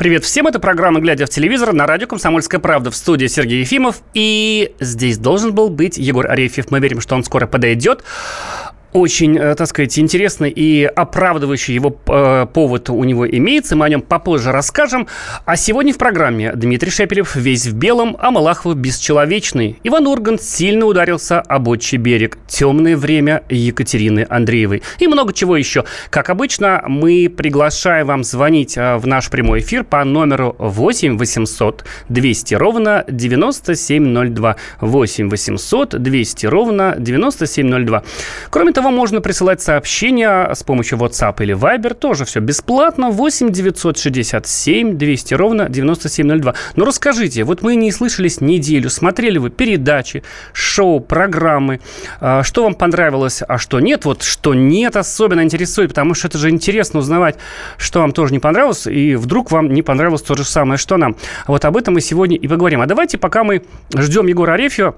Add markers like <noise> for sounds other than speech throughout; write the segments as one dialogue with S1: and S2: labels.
S1: Привет всем, это программа «Глядя в телевизор» на радио «Комсомольская правда» в студии Сергей Ефимов. И здесь должен был быть Егор Арефьев. Мы верим, что он скоро подойдет очень, э, так сказать, интересный и оправдывающий его э, повод у него имеется. Мы о нем попозже расскажем. А сегодня в программе Дмитрий Шепелев весь в белом, а Малахов бесчеловечный. Иван Ургант сильно ударился об отчий берег. Темное время Екатерины Андреевой. И много чего еще. Как обычно, мы приглашаем вам звонить э, в наш прямой эфир по номеру 8 800 200 ровно 9702. 8 800 200 ровно 9702. Кроме того, этого можно присылать сообщения с помощью WhatsApp или Viber. Тоже все бесплатно. 8 967 200 ровно 9702. Но расскажите, вот мы не слышались неделю. Смотрели вы передачи, шоу, программы. А, что вам понравилось, а что нет? Вот что нет особенно интересует, потому что это же интересно узнавать, что вам тоже не понравилось, и вдруг вам не понравилось то же самое, что нам. Вот об этом мы сегодня и поговорим. А давайте, пока мы ждем Егора Арефьева,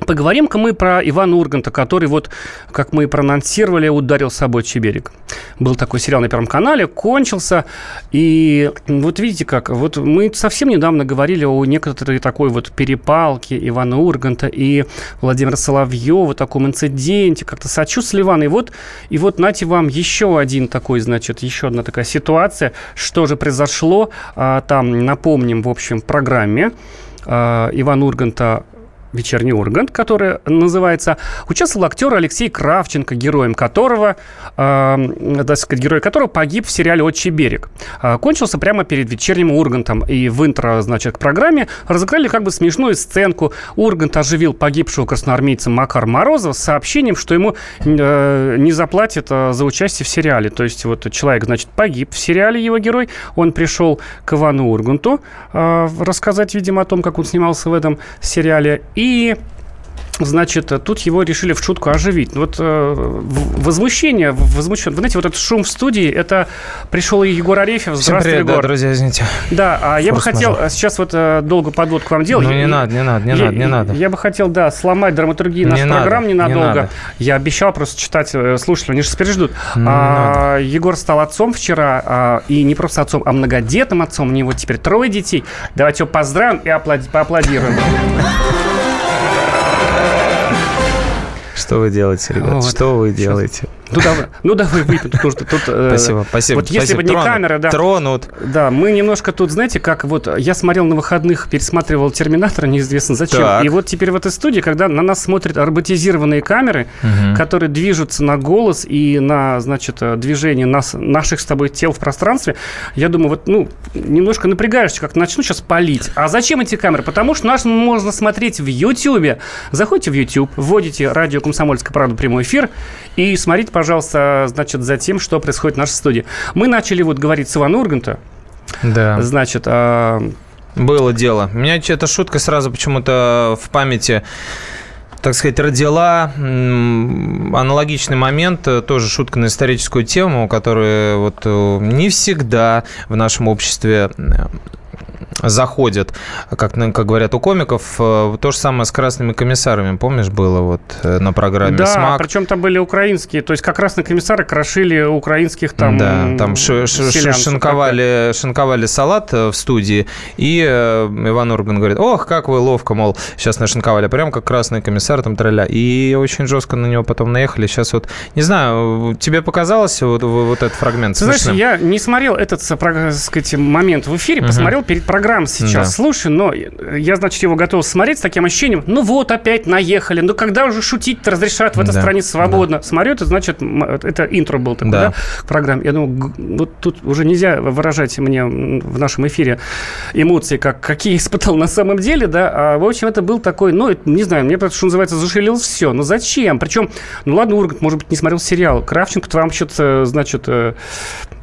S1: Поговорим-ка мы про Ивана Урганта, который, вот, как мы и проанонсировали, ударил с собой берег. Был такой сериал на Первом канале, кончился. И вот видите как, вот мы совсем недавно говорили о некоторой такой вот перепалке Ивана Урганта и Владимира Соловьева, таком инциденте, как-то сочувствовали Ивана. И вот, и вот, нате вам еще один такой, значит, еще одна такая ситуация. Что же произошло? А, там, напомним, в общем, программе а, Ивана Урганта «Вечерний Ургант», который называется, участвовал актер Алексей Кравченко, героем которого, э, так сказать, герой которого погиб в сериале «Отчий берег». Э, кончился прямо перед «Вечерним Ургантом». И в интро, значит, к программе разыграли как бы смешную сценку. Ургант оживил погибшего красноармейца Макар Морозова с сообщением, что ему э, не заплатят э, за участие в сериале. То есть вот человек, значит, погиб в сериале, его герой. Он пришел к Ивану Урганту э, рассказать, видимо, о том, как он снимался в этом сериале. И и Значит, тут его решили в шутку оживить. Вот э, возмущение, возмущен. Вы знаете, вот этот шум в студии, это пришел и Егор Арефьев.
S2: Всем привет, Егор. Да, друзья, извините.
S1: Да, а я бы хотел мажор. сейчас вот э, долго подводку вам делать.
S2: Ну, не и, надо, не надо, не я, надо, не надо.
S1: Я бы хотел, да, сломать драматургию нашей программы ненадолго. Не надо. Я обещал просто читать э, слушателям, они же теперь ждут. а, Егор стал отцом вчера, а, и не просто отцом, а многодетным отцом. У него теперь трое детей. Давайте его поздравим и поаплодируем.
S2: Что вы делаете, ребят? Вот. Что вы делаете?
S1: Ну давай, ну давай выпьем. Тут, тут, тут,
S2: э, спасибо, спасибо.
S1: Вот если
S2: спасибо.
S1: бы не Тронут. камера, да.
S2: Тронут.
S1: Да, мы немножко тут, знаете, как вот я смотрел на выходных, пересматривал «Терминатора», неизвестно зачем. Так. И вот теперь в этой студии, когда на нас смотрят роботизированные камеры, угу. которые движутся на голос и на, значит, движение нас, наших с тобой тел в пространстве, я думаю, вот, ну, немножко напрягаешься, как начну сейчас палить. А зачем эти камеры? Потому что нас можно смотреть в YouTube. Заходите в YouTube, вводите радио «Комсомольская правда» прямой эфир и смотрите, пожалуйста, значит, за тем, что происходит в нашей студии. Мы начали вот говорить с Ивана Урганта.
S2: Да.
S1: Значит, а...
S2: Было дело. У меня эта шутка сразу почему-то в памяти так сказать, родила аналогичный момент, э, тоже шутка на историческую тему, которая вот э, не всегда в нашем обществе заходят, как, как говорят у комиков. Э, то же самое с красными комиссарами, помнишь, было вот э, на программе
S1: да,
S2: «Смак».
S1: причем там были украинские, то есть как красные комиссары крошили украинских там
S2: Да, там ш, ш, шинковали, шинковали салат э, в студии, и Иван Урган говорит, ох, как вы ловко, мол, сейчас нашинковали, прям как красный комиссар там троля. И очень жестко на него потом наехали. Сейчас вот, не знаю, тебе показалось вот, вот этот фрагмент
S1: Ты знаешь, я не смотрел этот, так сказать, момент в эфире, посмотрел угу. перед программой программ сейчас да. слушаю, но я, значит, его готов смотреть с таким ощущением, ну вот, опять наехали, ну когда уже шутить-то разрешают в этой да. стране свободно? Да. Смотрю, это значит, это интро был такой, да, да к программе. Я думаю, вот тут уже нельзя выражать мне в нашем эфире эмоции, как, какие <laughs> испытал на самом деле, да, а, в общем, это был такой, ну, не знаю, мне, что называется, зашелил все, ну зачем? Причем, ну ладно, Ургант, может быть, не смотрел сериал, Кравченко вам что-то, значит, э,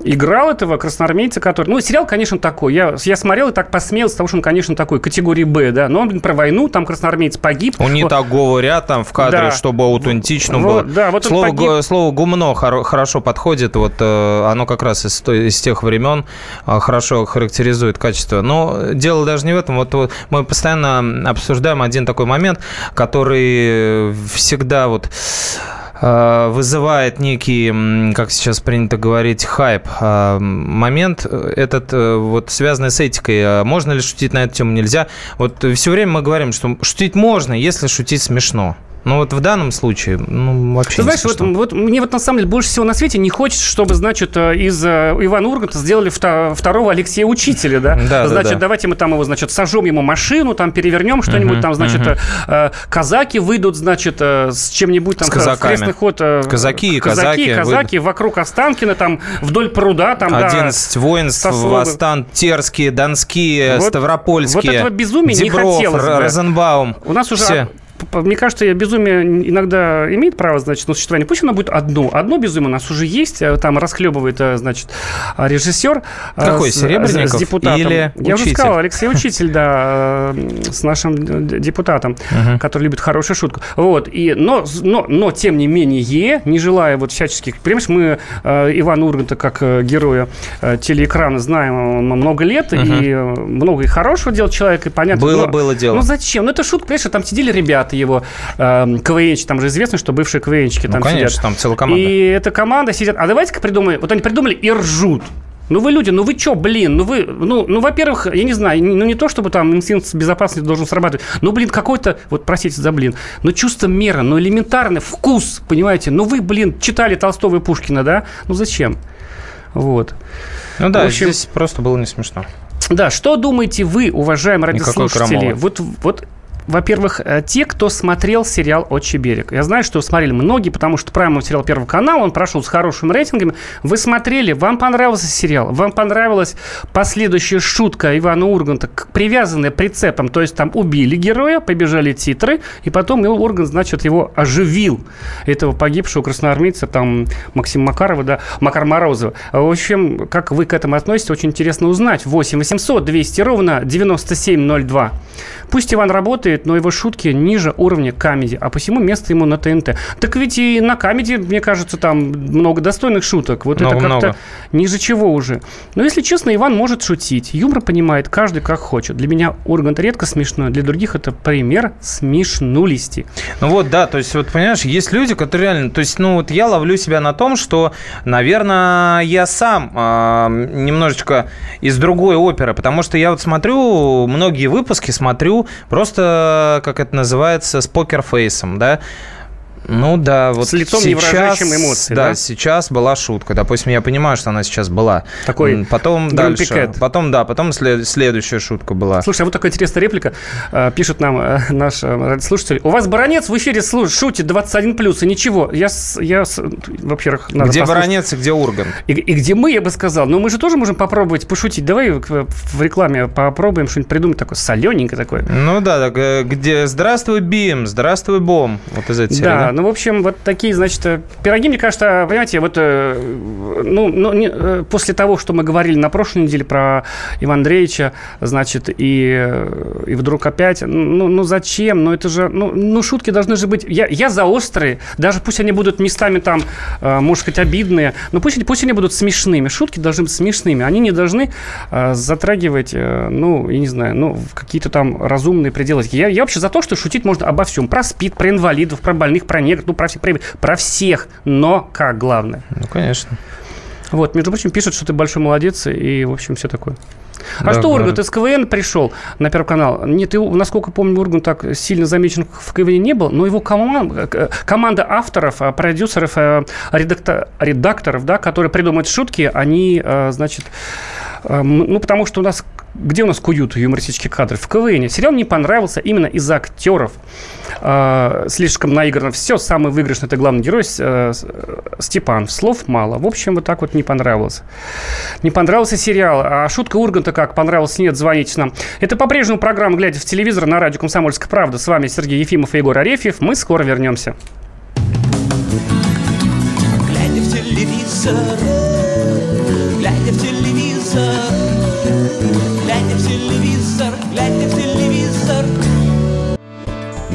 S1: играл этого красноармейца, который... Ну, сериал, конечно, такой. Я, я смотрел и так посмеялся, потому что он, конечно, такой, категории «Б», да. Но он, блин, про войну, там красноармеец погиб.
S2: Он не вот. так говорят там в кадре, да. чтобы аутентично вот, было. Да, вот слово, погиб. слово «гумно» хорошо подходит. Вот э, оно как раз из, из тех времен э, хорошо характеризует качество. Но дело даже не в этом. Вот, вот мы постоянно обсуждаем один такой момент, который всегда вот э, вызывает некий, как сейчас принято говорить, хайп. Э, момент этот вот связанный с этикой. Можно ли шутить на эту тему, нельзя? Вот все время мы говорим, что шутить можно, если шутить смешно. Ну вот в данном случае, ну вообще. Ты
S1: знаешь, вот, вот мне вот на самом деле больше всего на свете не хочется, чтобы, значит, э, из э, Ивана Урганта сделали второго Алексея Учителя, да? <laughs> Да. Значит, да, да. давайте мы там его, значит, сожжем ему машину, там перевернем что-нибудь, угу, там, значит, угу. казаки выйдут, значит, с чем-нибудь там. С
S2: казаками.
S1: крестный ход.
S2: Казаки казаки.
S1: Казаки, казаки вокруг Останкина, там вдоль пруда, там,
S2: 11 да, воинств, Остан, Терские, Донские, вот, Ставропольские. Вот
S1: этого безумия Дебров, не хотелось.
S2: Розенбаум.
S1: У нас уже Все мне кажется, безумие иногда имеет право, значит, на существование. Пусть оно будет одно. Одно безумие у нас уже есть. Э, там расхлебывает, э, значит, режиссер.
S2: Э, Какой,
S1: с,
S2: Серебренников
S1: с депутатом.
S2: или
S1: Я
S2: учитель?
S1: уже сказал, Алексей Учитель, да, с нашим депутатом, который любит хорошую шутку. Вот. И, но, но, но, тем не менее, не желая вот всяческих... Понимаешь, мы Ивана Урганта как героя телеэкрана знаем много лет, и много и хорошего делал человек, и понятно.
S2: Было, но, было дело.
S1: Ну зачем? Ну это шутка, понимаешь, там сидели ребята, ребята его э, КВНчики, там же известно, что бывшие КВНчики ну, там
S2: конечно,
S1: сидят.
S2: там целая команда.
S1: И эта команда сидит, а давайте-ка придумаем, вот они придумали и ржут. Ну вы люди, ну вы чё, блин, ну вы, ну, ну во-первых, я не знаю, ну не то, чтобы там инстинкт безопасности должен срабатывать, ну, блин, какой-то, вот простите за блин, ну чувство меры, ну элементарный вкус, понимаете, ну вы, блин, читали Толстого и Пушкина, да, ну зачем? Вот.
S2: Ну да, общем, здесь просто было не смешно.
S1: Да, что думаете вы, уважаемые радиослушатели? Вот, вот во-первых, э, те, кто смотрел сериал «Отчий берег». Я знаю, что смотрели многие, потому что правильно сериал Первого канала, он прошел с хорошими рейтингами. Вы смотрели, вам понравился сериал, вам понравилась последующая шутка Ивана Урганта, привязанная прицепом, то есть там убили героя, побежали титры, и потом Ургант, значит, его оживил, этого погибшего красноармейца, там, Максима Макарова, да, Макар Морозова. В общем, как вы к этому относитесь, очень интересно узнать. 8 800 200 ровно 9702. Пусть Иван работает, но его шутки ниже уровня камеди, а посему место ему на ТНТ. Так ведь и на камеди, мне кажется, там много достойных шуток. Вот много, это как-то ниже чего уже. Но если честно, Иван может шутить. Юмор понимает каждый как хочет. Для меня Ургант редко смешной, для других это пример смешнулисти.
S2: Ну вот, да, то есть вот понимаешь, есть люди, которые реально, то есть, ну вот я ловлю себя на том, что, наверное, я сам э, немножечко из другой оперы, потому что я вот смотрю, многие выпуски смотрю, просто, как это называется, с покерфейсом, да, ну да, вот
S1: с лицом сейчас, не выражающим эмоций,
S2: да, да? сейчас была шутка. Допустим, я понимаю, что она сейчас была.
S1: Такой
S2: потом дальше. Пикет. Потом, да, потом след, следующая шутка была.
S1: Слушай, а вот такая интересная реплика. Э, пишет нам э, наш э, слушатель. У вас баронец в эфире шутит 21 плюс, и ничего. Я, я во-первых,
S2: надо Где послушать. баронец и где Урган?
S1: И, и где мы, я бы сказал. Но мы же тоже можем попробовать пошутить. Давай в рекламе попробуем что-нибудь придумать такое солененькое такое.
S2: Ну да, так, где «Здравствуй, Бим», «Здравствуй, Бом». Вот из этой серии, да?
S1: Ну, в общем, вот такие, значит, э, пироги, мне кажется, понимаете, вот, э, ну, ну не, э, после того, что мы говорили на прошлой неделе про Ивана Андреевича, значит, и, и вдруг опять, ну, ну зачем? Ну, это же, ну, ну, шутки должны же быть, я, я за острые, даже пусть они будут местами там, может быть, обидные, но пусть, пусть они будут смешными, шутки должны быть смешными, они не должны затрагивать, ну, я не знаю, ну, какие-то там разумные пределы. Я, я вообще за то, что шутить можно обо всем, про СПИД, про инвалидов, про больных, про негров, ну, про всех, про, про всех, но как главное.
S2: Ну, конечно.
S1: Вот, между прочим, пишут, что ты большой молодец, и, в общем, все такое. А да, что Ургант из КВН пришел на Первый канал? Нет, его, насколько помню, Ургант так сильно замечен в КВН не был, но его команда, э, команда авторов, э, продюсеров, э, редактор, редакторов, да, которые придумывают шутки, они, значит, ну, потому что у нас где у нас куют юмористические кадры? В КВН. Сериал мне понравился именно из-за актеров. Э, слишком наиграно все. Самый выигрышный это главный герой э, Степан. Слов мало. В общем, вот так вот не понравился. Не понравился сериал. А шутка Урганта как понравился? Нет, звоните нам. Это по-прежнему программа «Глядя в телевизор» на радио «Комсомольская правда». С вами Сергей Ефимов и Егор Арефьев. Мы скоро вернемся. Глядя в телевизор,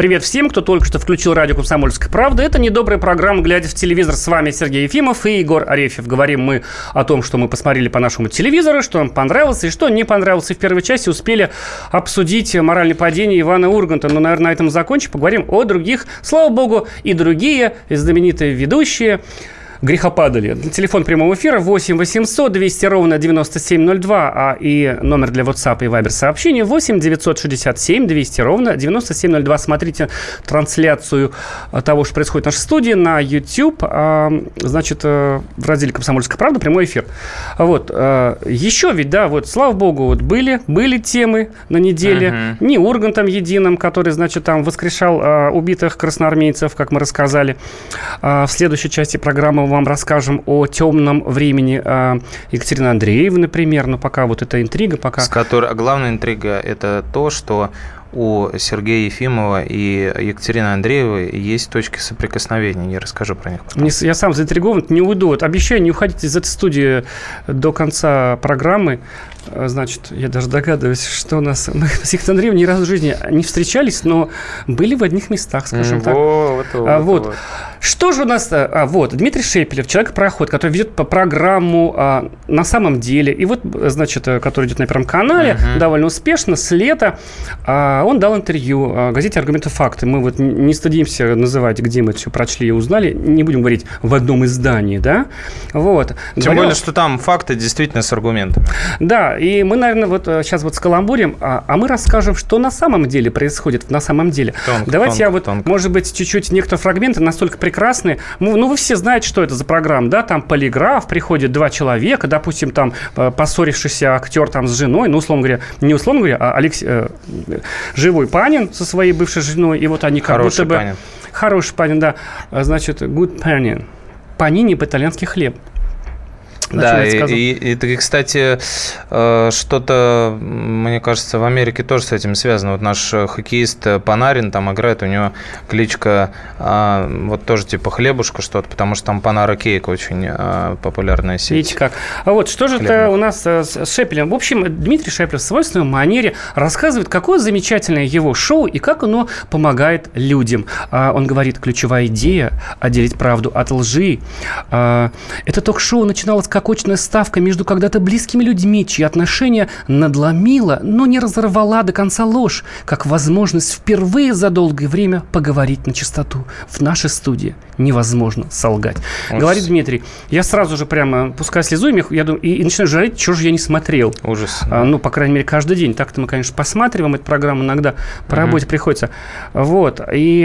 S1: Привет всем, кто только что включил радио «Комсомольская правда». Это недобрая программа «Глядя в телевизор». С вами Сергей Ефимов и Егор Арефьев. Говорим мы о том, что мы посмотрели по нашему телевизору, что нам понравилось и что не понравилось. И в первой части успели обсудить моральное падение Ивана Урганта. Но, наверное, на этом закончим. Поговорим о других. Слава богу, и другие знаменитые ведущие грехопадали. Телефон прямого эфира 8 800 200 ровно 9702, а и номер для WhatsApp и Viber сообщения 8 967 200 ровно 9702. Смотрите трансляцию того, что происходит в нашей студии на YouTube. А, значит, э, в разделе «Комсомольская правда» прямой эфир. Вот. Э, Еще ведь, да, вот, слава богу, вот были, были темы на неделе. Uh-huh. Не Ургантом единым, который, значит, там воскрешал убитых красноармейцев, как мы рассказали. А, в следующей части программы вам расскажем о темном времени э, Екатерины Андреевны, например, но пока вот эта интрига, пока...
S2: С которой, главная интрига – это то, что у Сергея Ефимова и Екатерины Андреевой есть точки соприкосновения. Я расскажу про них.
S1: Не, я сам заинтригован, не уйду. Обещаю не уходить из этой студии до конца программы. А, значит, я даже догадываюсь, что у нас... <laughs> Мы с Андреевной ни разу в жизни не встречались, но были в одних местах, скажем mm, так.
S2: Вот, вот,
S1: а, вот. вот. Что же у нас... А, вот, Дмитрий Шепелев, человек-проход, который ведет по программу а, «На самом деле». И вот, значит, который идет на Первом канале, uh-huh. довольно успешно, с лета. А, он дал интервью а, газете «Аргументы факты». Мы вот не стыдимся называть, где мы это все прочли и узнали. Не будем говорить в одном издании, да? Вот.
S2: Тем Говорил... более, что там факты действительно с аргументами.
S1: Да, и мы, наверное, вот сейчас вот скаламбурим, а, а мы расскажем, что на самом деле происходит на самом деле. Тонко, Давайте тонко, я вот, тонко. может быть, чуть-чуть некоторые фрагменты настолько прекрасные. Ну, ну, вы все знаете, что это за программа, да? Там полиграф, приходит два человека, допустим, там э, поссорившийся актер там с женой, ну, условно говоря, не условно говоря, а Алекс... Э, живой Панин со своей бывшей женой, и вот они как
S2: Хороший
S1: будто бы...
S2: Панин.
S1: Хороший Панин, да. Значит, good Панин. Панини по-итальянски хлеб.
S2: Да, и, и, и, кстати, э, что-то, мне кажется, в Америке тоже с этим связано. Вот наш хоккеист Панарин там играет, у него кличка а, вот тоже типа хлебушка что-то, потому что там Панара Кейк очень а, популярная сеть.
S1: Видите как. А вот что же это у нас э, с Шепелем? В общем, Дмитрий Шепелев в свойственной манере рассказывает, какое замечательное его шоу и как оно помогает людям. А, он говорит, ключевая идея – отделить правду от лжи. Это ток-шоу начиналось как как очная ставка между когда-то близкими людьми, чьи отношения надломила, но не разорвала до конца ложь, как возможность впервые за долгое время поговорить на чистоту. В нашей студии невозможно солгать. Ужас. Говорит Дмитрий, я сразу же прямо пускаю слезу, и, я думаю, и, и начинаю жарить, что же я не смотрел.
S2: Ужас.
S1: А, ну, по крайней мере, каждый день. Так-то мы, конечно, посматриваем эту программу, иногда по угу. работе приходится. Вот. И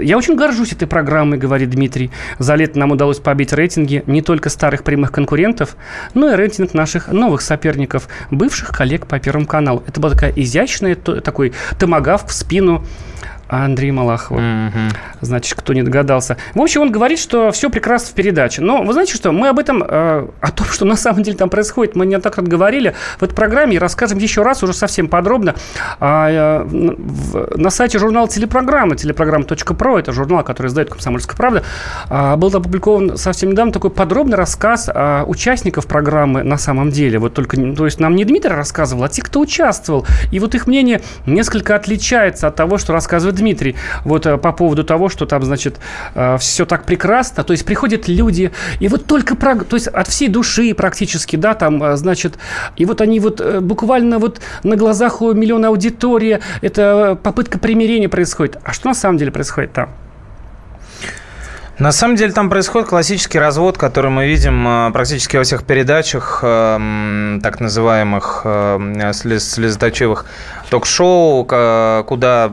S1: я очень горжусь этой программой, говорит Дмитрий. За лето нам удалось побить рейтинги не только старых прямых конкурентов, конкурентов, но и рейтинг наших новых соперников, бывших коллег по Первому каналу. Это была такая изящная, такой томагав в спину Андрей Малахова. Mm-hmm. Значит, кто не догадался. В общем, он говорит, что все прекрасно в передаче. Но вы знаете что? Мы об этом, э, о том, что на самом деле там происходит, мы не так говорили в этой программе и расскажем еще раз, уже совсем подробно. А, э, в, на сайте журнала телепрограммы, телепрограмма.про, это журнал, который издает «Комсомольская правда», э, был опубликован совсем недавно такой подробный рассказ э, участников программы на самом деле. Вот только, то есть нам не Дмитрий рассказывал, а те, кто участвовал. И вот их мнение несколько отличается от того, что рассказывает Дмитрий, вот э, по поводу того, что там, значит, э, все так прекрасно, то есть приходят люди, и вот только, то есть от всей души практически, да, там, э, значит, и вот они вот буквально вот на глазах у миллиона аудитории, это попытка примирения происходит. А что на самом деле происходит там?
S2: На самом деле там происходит классический развод, который мы видим практически во всех передачах, так называемых слезоточивых. ток-шоу, куда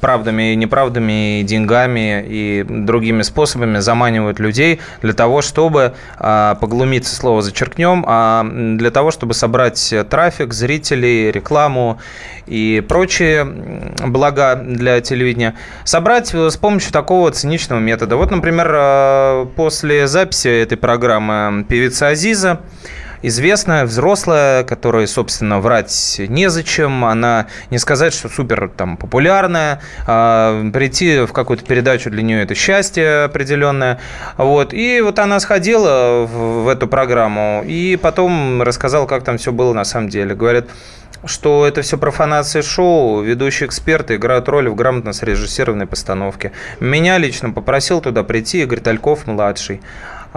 S2: правдами и неправдами, и деньгами, и другими способами заманивают людей для того, чтобы а, поглумиться, слово зачеркнем, а для того, чтобы собрать трафик, зрителей, рекламу и прочие блага для телевидения, собрать с помощью такого циничного метода. Вот, например, а, после записи этой программы певица Азиза известная, взрослая, которой, собственно, врать незачем. Она не сказать, что супер там популярная. А прийти в какую-то передачу для нее это счастье определенное. Вот. И вот она сходила в, в эту программу и потом рассказала, как там все было на самом деле. Говорят, что это все профанация шоу, ведущие эксперты играют роль в грамотно срежиссированной постановке. Меня лично попросил туда прийти Игорь Тальков-младший.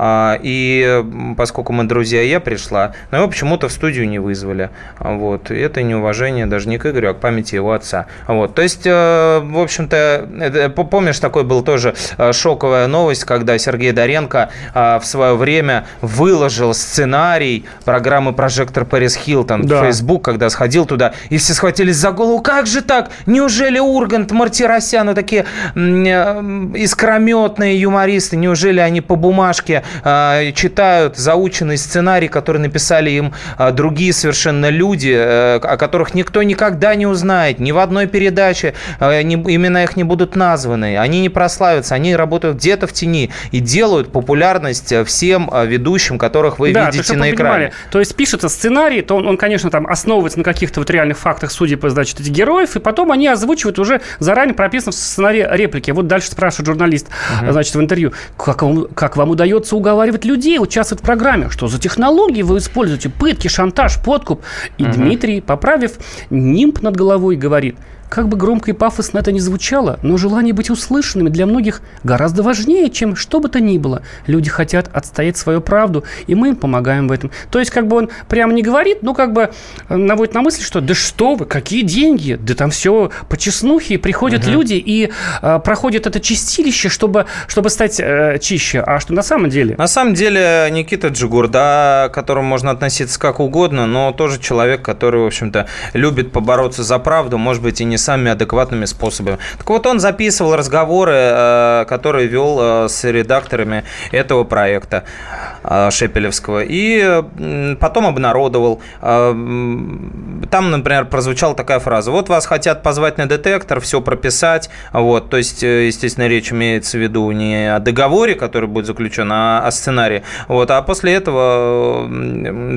S2: А, и поскольку мы друзья, я пришла, но его почему-то в студию не вызвали. Вот. И это неуважение даже не к Игорю, а к памяти его отца. Вот. То есть, э, в общем-то, помнишь, такой был тоже э, шоковая новость, когда Сергей Доренко э, в свое время выложил сценарий программы «Прожектор Пэрис Хилтон» да. в Facebook, когда сходил туда, и все схватились за голову. Как же так? Неужели Ургант, Мартиросян, такие искрометные юмористы, неужели они по бумажке э, читают заученный сценарий, который написали им э, другие совершенно люди, э, о которых никто никогда не узнает, ни в одной передаче э, не, имена их не будут названы, они не прославятся, они работают где-то в тени и делают популярность всем э, ведущим, которых вы да, видите на экране. Понимали.
S1: То есть пишется сценарий, то он, он, конечно, там основывается на каких-то вот реальных фактах, судя по, значит, этих героев, и потом они озвучивают уже заранее прописано в сценарии реплики. Вот дальше спрашивает журналист, угу. значит, в интервью, как вам, как вам удается уговаривать людей участвовать в программе. Что за технологии вы используете? Пытки, шантаж, подкуп. И угу. Дмитрий, поправив нимб над головой, говорит – как бы громко и пафосно это ни звучало, но желание быть услышанными для многих гораздо важнее, чем что бы то ни было. Люди хотят отстоять свою правду, и мы им помогаем в этом. То есть, как бы он прямо не говорит, но как бы э, наводит на мысль, что да что вы, какие деньги, да там все по чеснухе, приходят угу. люди и э, проходят это чистилище, чтобы, чтобы стать э, чище. А что на самом деле?
S2: На самом деле Никита Джигурда, к которому можно относиться как угодно, но тоже человек, который, в общем-то, любит побороться за правду, может быть, и не самыми адекватными способами. Так вот, он записывал разговоры, э, которые вел э, с редакторами этого проекта э, Шепелевского, и потом обнародовал. Там, например, прозвучала такая фраза. Вот вас хотят позвать на детектор, все прописать. Вот, то есть, естественно, речь имеется в виду не о договоре, который будет заключен, а о сценарии. Вот, а после этого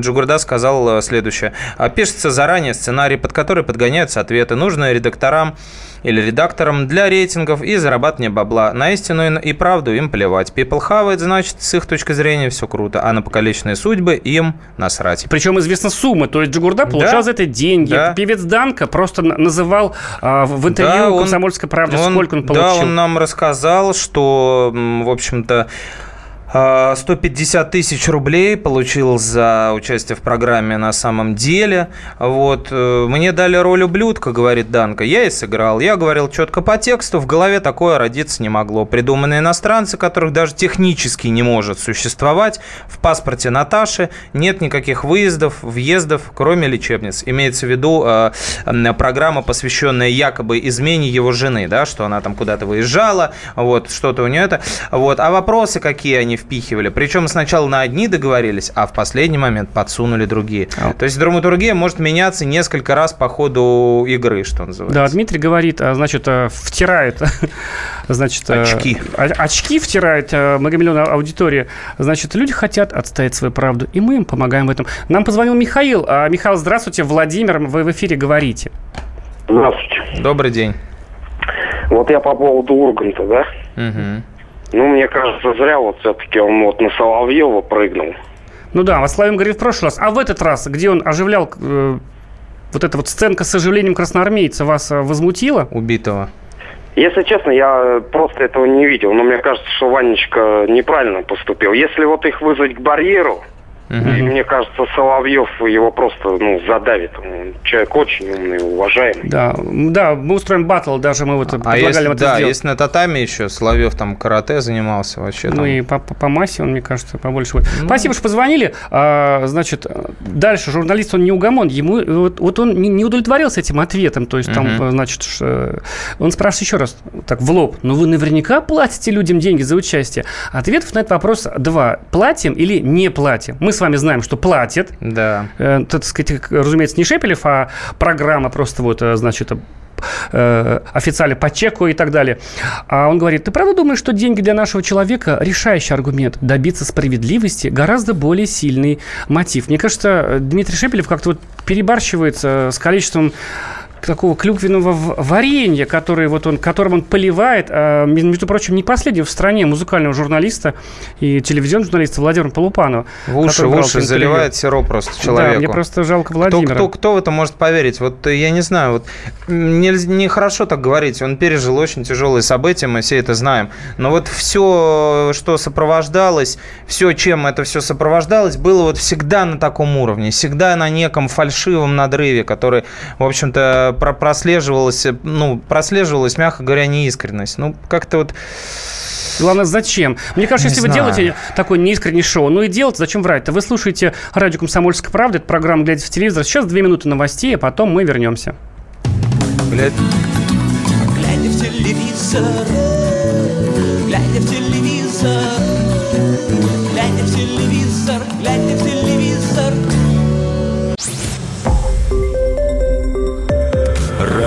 S2: Джугурда сказал следующее. Пишется заранее сценарий, под который подгоняются ответы. Нужно редакторам редакторам или редакторам для рейтингов и зарабатывания бабла. На истину и правду им плевать. People have it, значит, с их точки зрения все круто, а на покалеченные судьбы им насрать.
S1: Причем известна сумма, то есть Джигурда получал да? за это деньги. Да. Певец Данка просто называл а, в интервью да, «Комсомольской правде», он, сколько он получил.
S2: Да, он нам рассказал, что, в общем-то, 150 а, тысяч рублей получил за участие в программе на самом деле. Вот. Э, мне дали роль ублюдка, говорит Данка. Я и сыграл. Я говорил четко по тексту. В голове такое родиться не могло. Придуманные иностранцы, которых даже технически не может существовать. В паспорте Наташи нет никаких выездов, въездов, кроме лечебниц. Имеется в виду э, программа, посвященная якобы измене его жены, да, что она там куда-то выезжала, вот, что-то у нее это. Вот. А вопросы какие они впихивали. Причем сначала на одни договорились, а в последний момент подсунули другие. А. То есть драматургия может меняться несколько раз по ходу игры, что называется.
S1: Да, Дмитрий говорит, а, значит, э, втирает, <laughs> значит,
S2: э, очки.
S1: Очки втирает многомиллионная аудитория. Значит, люди хотят отстоять свою правду, и мы им помогаем в этом. Нам позвонил Михаил. А, Михаил, здравствуйте. Владимир, вы в эфире говорите.
S3: Здравствуйте.
S2: Добрый день.
S3: Вот я по поводу Урганта, да? Угу. Ну, мне кажется, зря вот все-таки он вот на Соловьева прыгнул.
S1: Ну да, Ваславин говорит в прошлый раз. А в этот раз, где он оживлял э, вот эта вот сценка с оживлением красноармейца, вас э, возмутила?
S2: Убитого.
S3: Если честно, я просто этого не видел, но мне кажется, что Ванечка неправильно поступил. Если вот их вызвать к барьеру, Uh-huh. И мне кажется, Соловьев его просто ну, задавит. Он человек очень умный, уважаемый.
S1: Да, да, мы устроим батл, даже мы вот а предлагали
S2: если,
S1: это
S2: да,
S1: сделать.
S2: есть на татами еще, Соловьев там карате занимался вообще.
S1: Ну и по, по, по массе он, мне кажется, побольше будет. Ну. Спасибо, что позвонили. А, значит, дальше журналист, он не угомон. Ему, вот, вот он не, не удовлетворился этим ответом. То есть uh-huh. там, значит, он спрашивает еще раз, так, в лоб, ну вы наверняка платите людям деньги за участие? Ответов на этот вопрос два. Платим или не платим? Мы с вами знаем, что платят.
S2: Да.
S1: Э, так сказать, разумеется, не Шепелев, а программа просто вот, э, значит, э, официально по чеку и так далее. А он говорит, ты правда думаешь, что деньги для нашего человека решающий аргумент? Добиться справедливости гораздо более сильный мотив. Мне кажется, Дмитрий Шепелев как-то вот перебарщивается с количеством такого клюквенного варенья, который вот он, которым он поливает, а, между прочим, не последнего в стране музыкального журналиста и телевизионного журналиста Владимира Полупанова.
S2: В уши, в уши заливает сироп просто человеку.
S1: Да, мне просто жалко Владимира.
S2: Кто, кто, кто в это может поверить? Вот я не знаю, вот нельзя, нехорошо так говорить. Он пережил очень тяжелые события, мы все это знаем. Но вот все, что сопровождалось, все, чем это все сопровождалось, было вот всегда на таком уровне, всегда на неком фальшивом надрыве, который, в общем-то, прослеживалась, ну, прослеживалась, мягко говоря, неискренность. Ну, как-то вот...
S1: Главное, зачем? Мне кажется, не если знаю. вы делаете такое неискреннее шоу, ну и делать, зачем врать-то? Вы слушаете радио «Комсомольская правда», это программа «Глядя в телевизор». Сейчас две минуты новостей, а потом мы вернемся.
S4: Глядя, Глядя в телевизор, глядя в телевизор,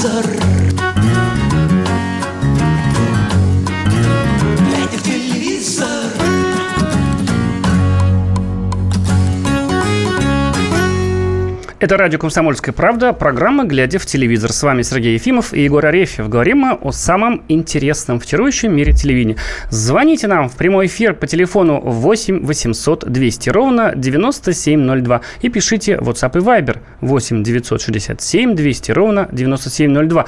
S4: Телевизор.
S1: Это радио «Комсомольская правда», программа «Глядя в телевизор». С вами Сергей Ефимов и Егор Арефьев. Говорим мы о самом интересном в чарующем мире телевидения. Звоните нам в прямой эфир по телефону 8 800 200 ровно 9702 и пишите WhatsApp и Viber 8 967 200 ровно 9702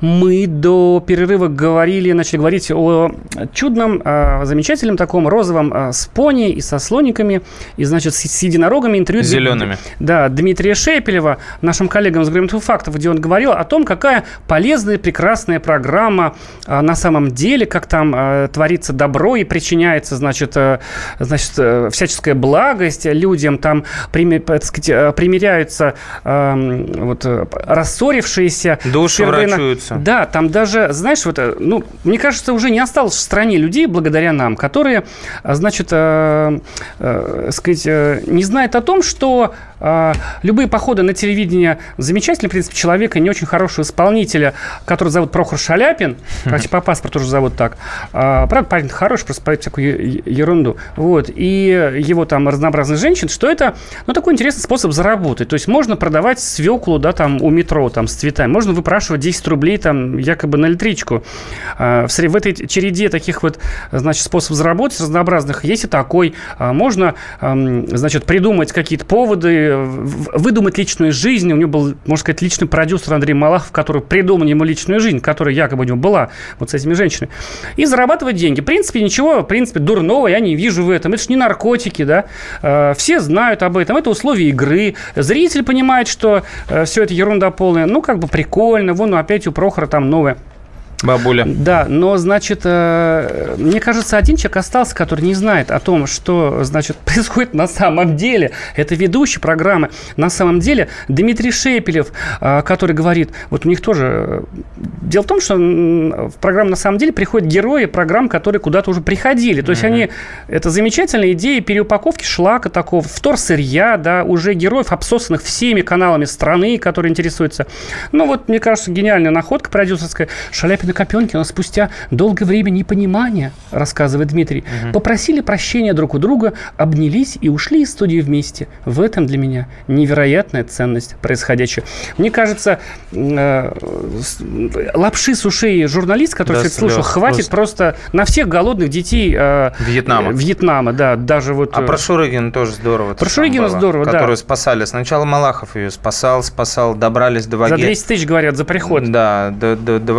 S1: мы до перерыва говорили, начали говорить о чудном, а, замечательном таком розовом а, с пони и со слониками, и, значит, с единорогами интервью...
S2: Зелеными.
S1: Да, Дмитрия Шепелева, нашим коллегам с «Говорим фактов», где он говорил о том, какая полезная, прекрасная программа а, на самом деле, как там творится добро и причиняется, значит, значит всяческая благость людям, там так сказать, примиряются вот, рассорившиеся...
S2: Души врачуются
S1: Разумеется. Да, там даже, знаешь, вот, э, ну, мне кажется, уже не осталось в стране людей, благодаря нам, которые, э, значит, э, э, сказать, э, не знают о том, что э, любые походы на телевидение замечательный, в принципе, человека, не очень хорошего исполнителя, который зовут Прохор Шаляпин, короче, по паспорту уже зовут так. Э, правда, парень хороший, просто поет всякую ерунду. Вот. И его там разнообразных женщин, что это, ну, такой интересный способ заработать. То есть можно продавать свеклу, да, там, у метро, там, с цветами. Можно выпрашивать 10 рублей там якобы на электричку. А, в этой череде таких вот, значит, способов заработать разнообразных есть и такой. А, можно, значит, придумать какие-то поводы, выдумать личную жизнь. У него был, можно сказать, личный продюсер Андрей Малахов, который придумал ему личную жизнь, которая якобы у него была вот с этими женщинами. И зарабатывать деньги. В принципе, ничего, в принципе, дурного я не вижу в этом. Это же не наркотики, да. А, все знают об этом. Это условия игры. Зритель понимает, что э, все это ерунда полная. Ну, как бы прикольно. Вон опять у Прохора там новая
S2: Бабуля.
S1: Да, но, значит, э, мне кажется, один человек остался, который не знает о том, что, значит, <laughs> происходит на самом деле. Это ведущий программы. На самом деле Дмитрий Шепелев, э, который говорит, вот у них тоже... Э, дело в том, что в программу на самом деле приходят герои программ, которые куда-то уже приходили. То есть mm-hmm. они... Это замечательная идея переупаковки шлака такого, вторсырья, да, уже героев, обсосанных всеми каналами страны, которые интересуются. Ну вот, мне кажется, гениальная находка продюсерская. Шаляпин Марфина Копенкина спустя долгое время непонимания, рассказывает Дмитрий, угу. попросили прощения друг у друга, обнялись и ушли из студии вместе. В этом для меня невероятная ценность происходящего. Мне кажется, э, лапши с ушей журналист, который да, все это слушал, хватит просто. просто на всех голодных детей э,
S2: Вьетнама.
S1: Вьетнама, да, даже вот...
S2: А про Шурыгина тоже здорово.
S1: Про Шурыгина здорово,
S2: да. Которую спасали. Сначала Малахов ее спасал, спасал, добрались до ваги.
S1: За 200 тысяч, говорят, за приход.
S2: Да, до, до, до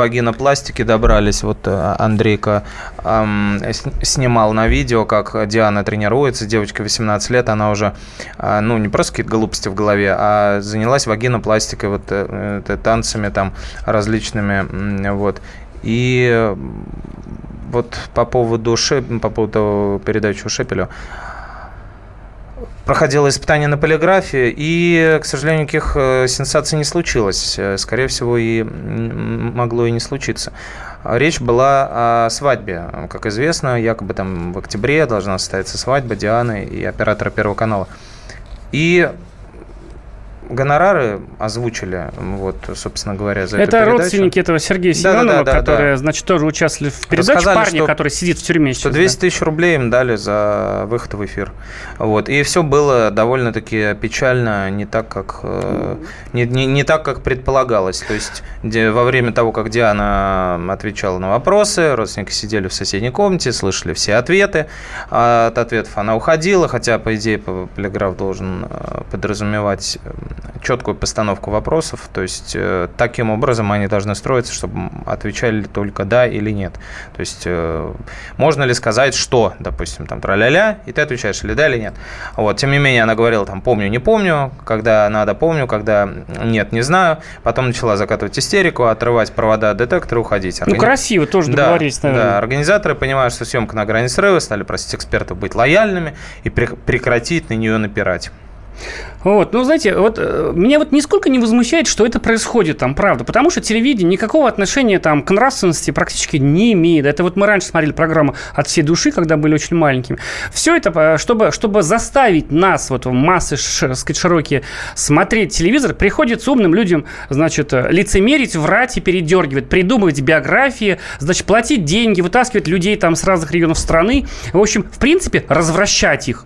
S2: вагинопластики добрались. Вот э, Андрейка эм, снимал на видео, как Диана тренируется, девочка 18 лет, она уже, э, ну, не просто какие-то глупости в голове, а занялась вагинопластикой, вот э, э, танцами там различными, вот. И вот по поводу, Шеп, по поводу передачи Шепелю, проходила испытание на полиграфе, и, к сожалению, никаких э, сенсаций не случилось. Э, скорее всего, и могло и не случиться. Речь была о свадьбе. Как известно, якобы там в октябре должна состояться свадьба Дианы и оператора Первого канала. И гонорары озвучили, вот, собственно говоря, за
S1: Это
S2: эту
S1: родственники этого Сергея Семенова, да, да, да, которые, да. значит, тоже участвовали в передаче Рассказали, парня, что, который сидит в тюрьме
S2: сейчас. Что 200 да. тысяч рублей им дали за выход в эфир. Вот. И все было довольно-таки печально, не так, как, э, не, не, не так, как предполагалось. То есть где, во время того, как Диана отвечала на вопросы, родственники сидели в соседней комнате, слышали все ответы. А от ответов она уходила, хотя, по идее, полиграф должен э, подразумевать четкую постановку вопросов, то есть э, таким образом они должны строиться, чтобы отвечали только да или нет. То есть э, можно ли сказать, что, допустим, там тра-ля-ля, и ты отвечаешь или да, или нет. Вот, тем не менее, она говорила там помню, не помню, когда надо, помню, когда нет, не знаю. Потом начала закатывать истерику, отрывать провода от детектора, уходить.
S1: Органи... Ну, красиво тоже договорились,
S2: да, наверное. Да, организаторы понимают, что съемка на грани срыва, стали просить экспертов быть лояльными и прекратить на нее напирать.
S1: Вот, ну, знаете, вот э, меня вот нисколько не возмущает, что это происходит там, правда, потому что телевидение никакого отношения там к нравственности практически не имеет. Это вот мы раньше смотрели программу «От всей души», когда были очень маленькими. Все это, э, чтобы, чтобы заставить нас, вот массы, ш, сказать, широкие, смотреть телевизор, приходится умным людям, значит, э, лицемерить, врать и передергивать, придумывать биографии, значит, платить деньги, вытаскивать людей там с разных регионов страны. В общем, в принципе, развращать их.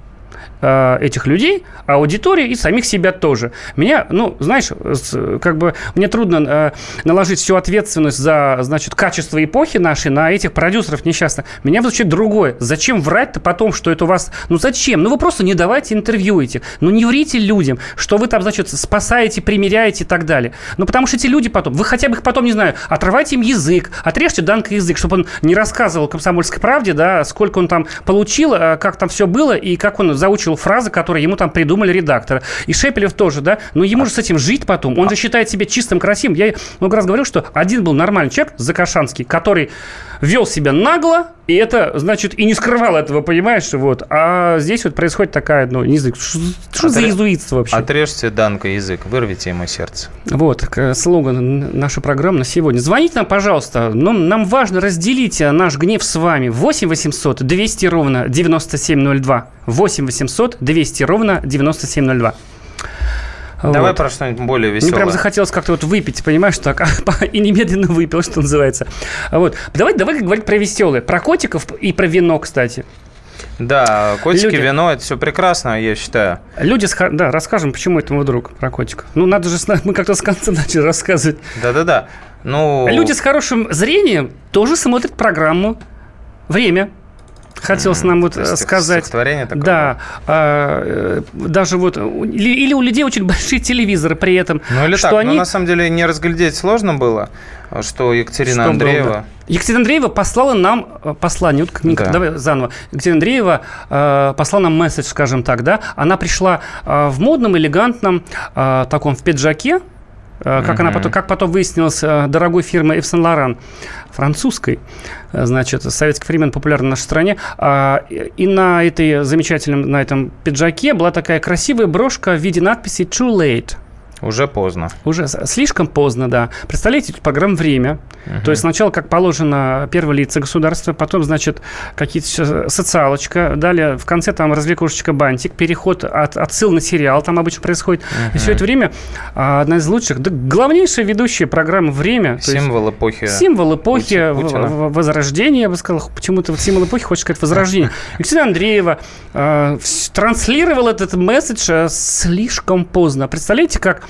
S1: Э, этих людей, аудитории и самих себя тоже. Меня, ну, знаешь, как бы мне трудно э, наложить всю ответственность за, значит, качество эпохи нашей на этих продюсеров несчастных. Меня звучит другое. Зачем врать-то потом, что это у вас... Ну, зачем? Ну, вы просто не давайте интервью этих. Ну, не врите людям, что вы там, значит, спасаете, примеряете и так далее. Ну, потому что эти люди потом... Вы хотя бы их потом, не знаю, отрывайте им язык, отрежьте Данка язык, чтобы он не рассказывал комсомольской правде, да, сколько он там получил, э, как там все было и как он заучил озвучил фразы, которые ему там придумали редакторы. И Шепелев тоже, да, но ему же с этим жить потом. Он же считает себя чистым, красивым. Я много раз говорил, что один был нормальный человек, Закашанский, который вел себя нагло, и это, значит, и не скрывал этого, понимаешь, вот. А здесь вот происходит такая, ну, не знаю, что, Отре... за языцтво вообще?
S2: Отрежьте Данка язык, вырвите ему сердце.
S1: Вот, слоган нашей программы на сегодня. Звоните нам, пожалуйста, но нам важно разделить наш гнев с вами. 8 800 200 ровно 9702. 8 800 200 ровно 9702.
S2: Давай вот. про что-нибудь более веселое.
S1: Мне прям захотелось как-то вот выпить, понимаешь, так, <laughs> и немедленно выпил, что называется. Вот. Давай, давай говорить про веселое. Про котиков и про вино, кстати.
S2: Да, котики, Люди... вино, это все прекрасно, я считаю.
S1: Люди, с... да, расскажем, почему это друг про котиков. Ну, надо же, <laughs> мы как-то с конца начали рассказывать.
S2: Да-да-да. Ну...
S1: Люди с хорошим зрением тоже смотрят программу «Время». Хотелось нам вот сказать.
S2: Стихотворение такое.
S1: Да. А, э, даже вот... Или, у людей очень большие телевизоры при этом.
S2: Ну или что так, они... но на самом деле не разглядеть сложно было, что Екатерина что Андреева... Было, да.
S1: Екатерина Андреева послала нам э, послание, вот, да. давай заново. Екатерина Андреева э, послала нам месседж, скажем так, да. Она пришла э, в модном, элегантном, э, таком в пиджаке, Э, как, mm-hmm. она потом, как потом выяснилось, э, дорогой фирмы Ив Сен-Лоран, французской, э, значит, советских времен популярна в нашей стране. А, и на этой замечательном, на этом пиджаке была такая красивая брошка в виде надписи «Too late».
S2: Уже поздно.
S1: Уже слишком поздно, да. Представляете, программа «Время». Угу. То есть сначала, как положено, первые лица государства, потом, значит, какие-то социалочка, далее в конце там развлекушечка бантик, переход от отсыл на сериал там обычно происходит. Угу. И все это время а, одна из лучших, да, главнейшая ведущая программа «Время».
S2: Символ эпохи.
S1: Символ эпохи Путина. возрождения, я бы сказал. Почему-то символ эпохи хочешь сказать возрождение. <laughs> Екатерина Андреева э, транслировала этот месседж э, слишком поздно. Представляете, как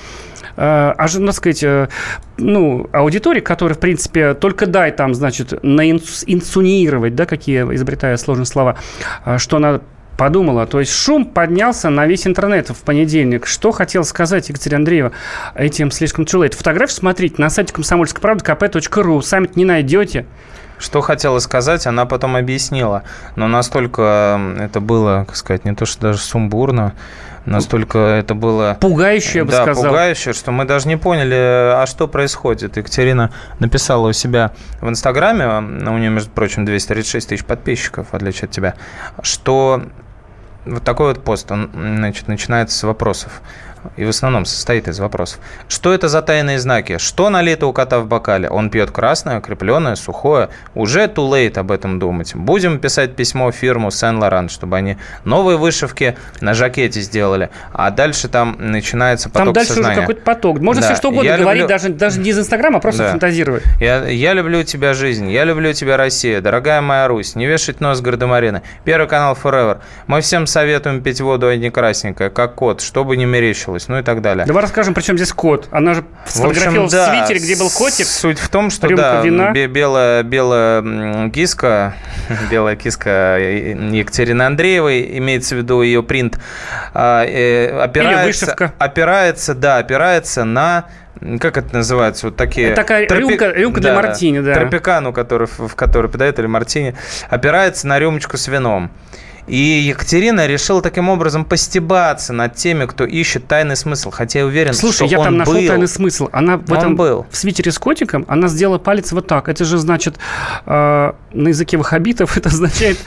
S1: а, а так сказать, э, ну, аудитории, которая, в принципе, только дай там, значит, наинсунировать, да, какие, изобретая сложные слова, а, что она подумала. То есть шум поднялся на весь интернет в понедельник. Что хотел сказать Екатерина Андреева этим слишком too late? Фотографию смотрите на сайте комсомольской правды kp.ru. Сами не найдете.
S2: Что хотела сказать, она потом объяснила. Но настолько это было, как сказать, не то, что даже сумбурно, Настолько это было...
S1: Пугающе, я бы
S2: да,
S1: сказал.
S2: Пугающе, что мы даже не поняли, а что происходит. Екатерина написала у себя в Инстаграме, у нее, между прочим, 236 тысяч подписчиков, в отличие от тебя, что вот такой вот пост, он значит, начинается с вопросов и в основном состоит из вопросов. Что это за тайные знаки? Что налито у кота в бокале? Он пьет красное, крепленное, сухое. Уже too late об этом думать. Будем писать письмо фирму Сен-Лоран, чтобы они новые вышивки на жакете сделали. А дальше там начинается поток
S1: Там дальше
S2: сознания.
S1: уже какой-то поток. Можно да. все что угодно я говорить, люблю... даже, даже не из Инстаграма, а просто да. фантазировать.
S2: Я, я люблю тебя, жизнь. Я люблю тебя, Россия. Дорогая моя Русь. Не вешать нос гардемарины. Первый канал Forever. Мы всем советуем пить воду, а не красненькая, как кот, чтобы не мерещило случилось, ну и так далее.
S1: Давай расскажем, при чем здесь кот. Она же сфотографировала в, общем, да, в Твиттере, где был котик.
S2: Суть в том, что да, вина. белая, белая киска, <laughs> белая киска Екатерины Андреевой, имеется в виду ее принт, а, э, опирается, опирается, да, опирается на как это называется, вот такие... Это
S1: такая тропи... рюмка, рюмка да, для мартини, да.
S2: Тропикану, который, в который подает, или мартини, опирается на рюмочку с вином. И Екатерина решила таким образом постебаться над теми, кто ищет тайный смысл. Хотя я уверен,
S1: Слушай,
S2: что
S1: я
S2: он
S1: там нашел
S2: был.
S1: тайный смысл. Она в этом был. в свитере с котиком, она сделала палец вот так. Это же значит э, на языке ваххабитов это означает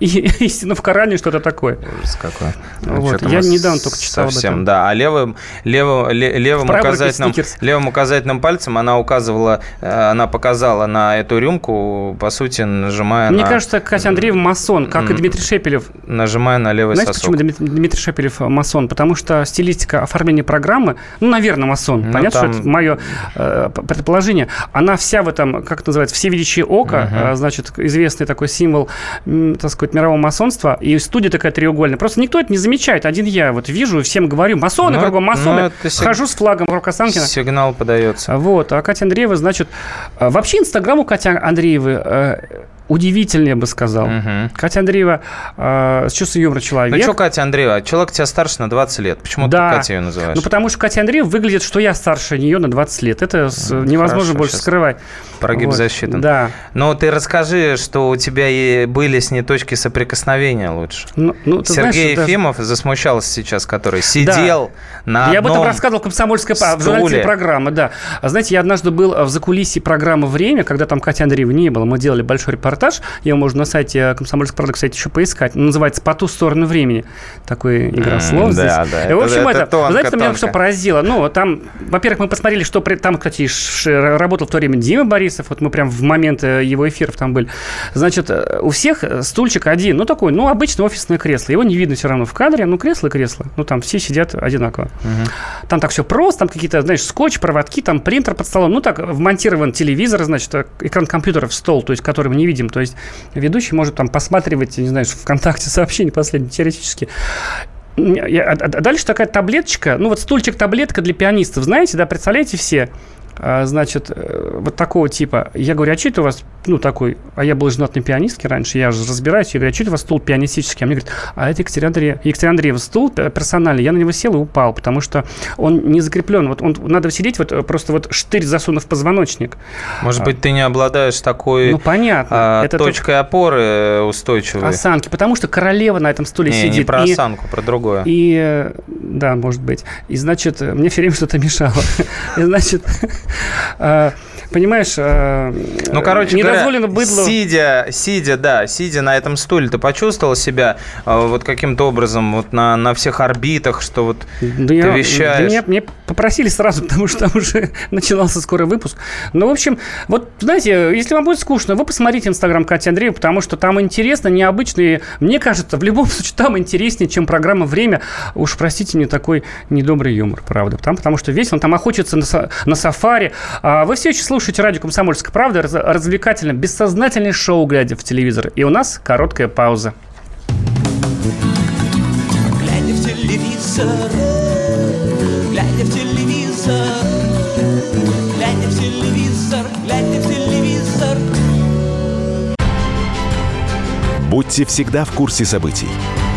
S1: истина в Коране что-то такое.
S2: Ужас какой.
S1: Вот. Я недавно только читал
S2: Совсем,
S1: об этом.
S2: да. А левым, левым, левым, указательным, левым указательным пальцем она указывала, э, она показала на эту рюмку, по сути, нажимая
S1: Мне
S2: на...
S1: кажется, Катя Андреева масон, как и Дмитрий Шепелев Шепелев...
S2: Нажимая на левый
S1: Знаете,
S2: сосок.
S1: почему Дмитрий Шепелев масон? Потому что стилистика оформления программы, ну, наверное, масон, ну, понятно, там... что это мое э, предположение, она вся в этом, как это называется, всевидящее око, угу. э, значит, известный такой символ, так сказать, мирового масонства, и студия такая треугольная. Просто никто это не замечает, один я вот вижу и всем говорю, масоны, ну, кругом масоны, ну, хожу с флагом в Рокосанкина.
S2: Сигнал подается.
S1: Вот, а Катя Андреева, значит, э, вообще Инстаграм у Кати Андреевой удивительный, я бы сказал. Угу. Катя Андреева э, с чувством юмора человек.
S2: Ну что Катя Андреева? Человек тебя старше на 20 лет. Почему да. ты Катя ее называешь?
S1: Ну потому что Катя Андреева выглядит, что я старше нее на 20 лет. Это ну, невозможно хорошо, больше скрывать.
S2: Прогиб вот. засчитан.
S1: Да.
S2: Но ты расскажи, что у тебя и были с ней точки соприкосновения лучше. Ну, ну, Сергей знаешь, Ефимов даже... засмущался сейчас, который сидел да. на
S1: Я об этом рассказывал в «Комсомольской правде» программы, да. Знаете, я однажды был в закулисье программы «Время», когда там Катя Андреева не было. Мы делали большой репортаж. Его можно на сайте «Комсомольской правды», кстати, еще поискать. Он называется «По ту сторону времени». Такой игра слов здесь. Да, да. И, в общем, это, это, тонко, знаете, тонко. меня что поразило? Ну, там, во-первых, мы посмотрели, что там, кстати, работал в то время Дима Борисов. Вот мы прям в момент э, его эфиров там были. Значит, э, у всех стульчик один. Ну, такой, ну, обычное офисное кресло. Его не видно все равно в кадре. Ну, кресло и кресло. Ну, там все сидят одинаково. Угу. Там так все просто. Там какие-то, знаешь, скотч, проводки, там принтер под столом. Ну, так, вмонтирован телевизор, значит, экран компьютера в стол, то есть, который мы не видим. То есть, ведущий может там посматривать, не знаю, ВКонтакте сообщения последние, теоретически. А, а дальше такая таблеточка, ну вот стульчик-таблетка для пианистов, знаете, да, представляете все? А, значит, э, вот такого типа. Я говорю, а что это у вас, ну, такой, а я был женат на пианистке раньше, я же разбираюсь, я говорю, а что это у вас стул пианистический? А мне говорят, а это Екатерина Андреева, Екатерина Андреева стул персональный, я на него сел и упал, потому что он не закреплен, вот он, надо сидеть вот э, просто вот штырь засунув позвоночник.
S2: Может быть, ты не обладаешь такой
S1: ну, понятно.
S2: А, это точкой только... опоры устойчивой?
S1: Осанки, потому что королева на этом стуле
S2: не,
S1: сидит.
S2: не про осанку, и, про другое.
S1: И, да, может быть. И, значит, мне все время что-то мешало. <laughs> И, значит, <laughs> а, понимаешь, э,
S2: ну, короче
S1: не
S2: говоря,
S1: дозволено быдлу...
S2: Сидя, сидя, да, сидя на этом стуле, ты почувствовал себя э, вот каким-то образом вот на, на всех орбитах, что вот да ты я, вещаешь? Да
S1: меня, меня попросили сразу, <laughs> потому что там уже начинался скорый выпуск. Ну, в общем, вот, знаете, если вам будет скучно, вы посмотрите Инстаграм Кати Андреева, потому что там интересно, необычно, и мне кажется, в любом <laughs> случае там интереснее, чем программа «Время». Уж простите мне такой недобрый юмор, правда. Там, потому что весело, он там охотится на, на сафари. А вы все еще слушаете радио «Комсомольская правда», раз, развлекательное, бессознательное шоу, глядя в телевизор. И у нас короткая пауза.
S4: Глядя в телевизор, глядя в телевизор, глядя в телевизор, глядя в телевизор.
S5: Будьте всегда в курсе событий.